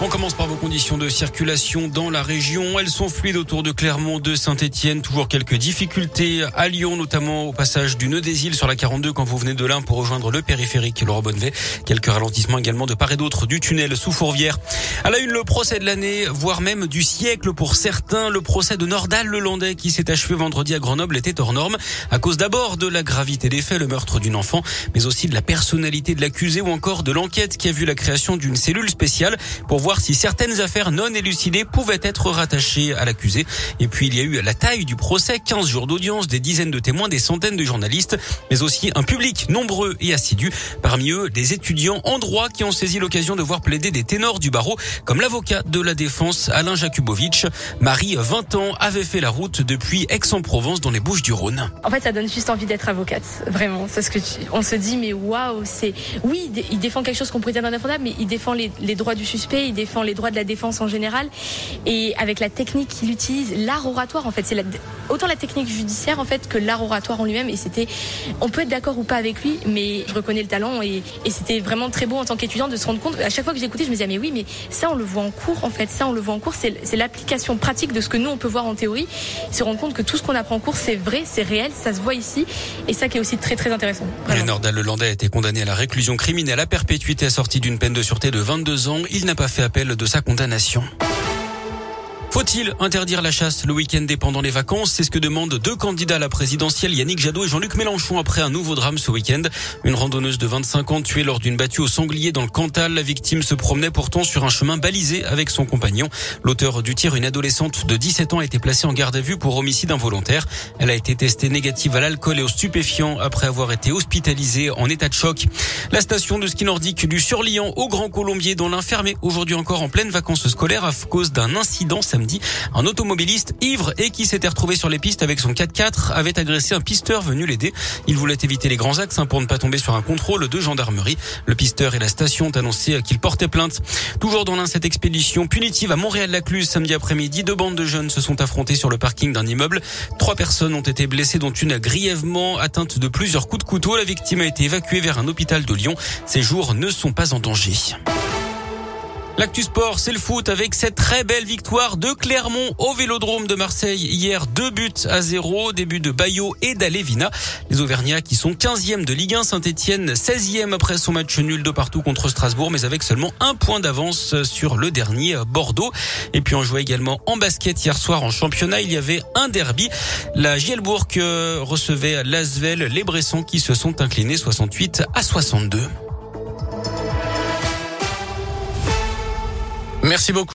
On commence par vos conditions de circulation dans la région. Elles sont fluides autour de Clermont, de Saint-Etienne. Toujours quelques difficultés à Lyon, notamment au passage du Nœud des Îles sur la 42 quand vous venez de l'Ain pour rejoindre le périphérique Laurent Bonnevet. Quelques ralentissements également de part et d'autre du tunnel sous Fourvière. À la une, le procès de l'année, voire même du siècle pour certains. Le procès de Nordal le Landais qui s'est achevé vendredi à Grenoble était hors norme à cause d'abord de la gravité des faits, le meurtre d'une enfant, mais aussi de la personnalité de l'accusé ou encore de l'enquête qui a vu la création d'une cellule spéciale pour voir voir si certaines affaires non élucidées pouvaient être rattachées à l'accusé. Et puis il y a eu la taille du procès, 15 jours d'audience, des dizaines de témoins, des centaines de journalistes, mais aussi un public nombreux et assidu. Parmi eux, des étudiants en droit qui ont saisi l'occasion de voir plaider des ténors du barreau, comme l'avocat de la défense Alain Jakubowicz. Marie, 20 ans, avait fait la route depuis Aix-en-Provence dans les Bouches du Rhône. En fait, ça donne juste envie d'être avocate, vraiment. C'est ce que on se dit, mais waouh, c'est oui, il défend quelque chose qu'on dire indéfendable, mais il défend les, les droits du suspect, défend les droits de la défense en général. Et avec la technique qu'il utilise, l'art oratoire, en fait, c'est autant la technique judiciaire, en fait, que l'art oratoire en lui-même. Et c'était, on peut être d'accord ou pas avec lui, mais je reconnais le talent et, c'était vraiment très beau en tant qu'étudiant de se rendre compte. À chaque fois que j'écoutais, je me disais, mais oui, mais ça, on le voit en cours, en fait. Ça, on le voit en cours. C'est l'application pratique de ce que nous, on peut voir en théorie. Se rendre compte que tout ce qu'on apprend en cours, c'est vrai, c'est réel, ça se voit ici. Et ça qui est aussi très, très intéressant. Nordal Lelandais a été condamné à la réclusion criminelle à perpétuité assortie d'une peine de sûreté de 22 ans. Il n'a pas fait appel de sa condamnation. Faut-il interdire la chasse le week-end pendant les vacances? C'est ce que demandent deux candidats à la présidentielle, Yannick Jadot et Jean-Luc Mélenchon, après un nouveau drame ce week-end. Une randonneuse de 25 ans tuée lors d'une battue au sanglier dans le Cantal. La victime se promenait pourtant sur un chemin balisé avec son compagnon. L'auteur du tir, une adolescente de 17 ans, a été placée en garde à vue pour homicide involontaire. Elle a été testée négative à l'alcool et aux stupéfiants après avoir été hospitalisée en état de choc. La station de ski nordique du Surlian au Grand Colombier dans l'infermé aujourd'hui encore en pleine vacances scolaires à cause d'un incident Un automobiliste ivre et qui s'était retrouvé sur les pistes avec son 4x4 avait agressé un pisteur venu l'aider. Il voulait éviter les grands axes hein, pour ne pas tomber sur un contrôle de gendarmerie. Le pisteur et la station ont annoncé qu'il portait plainte. Toujours dans l'un, cette expédition punitive à Montréal-Lacluse samedi après-midi, deux bandes de jeunes se sont affrontés sur le parking d'un immeuble. Trois personnes ont été blessées, dont une grièvement atteinte de plusieurs coups de couteau. La victime a été évacuée vers un hôpital de Lyon. Ses jours ne sont pas en danger. L'actu sport, c'est le foot avec cette très belle victoire de Clermont au Vélodrome de Marseille hier. Deux buts à zéro, début de Bayo et d'Alevina. Les Auvergnats qui sont 15e de Ligue 1, Saint-Etienne 16e après son match nul de partout contre Strasbourg, mais avec seulement un point d'avance sur le dernier Bordeaux. Et puis on jouait également en basket hier soir en championnat. Il y avait un derby. La Gielbourg euh, recevait l'Asvel, les Bressons qui se sont inclinés 68 à 62. Merci beaucoup.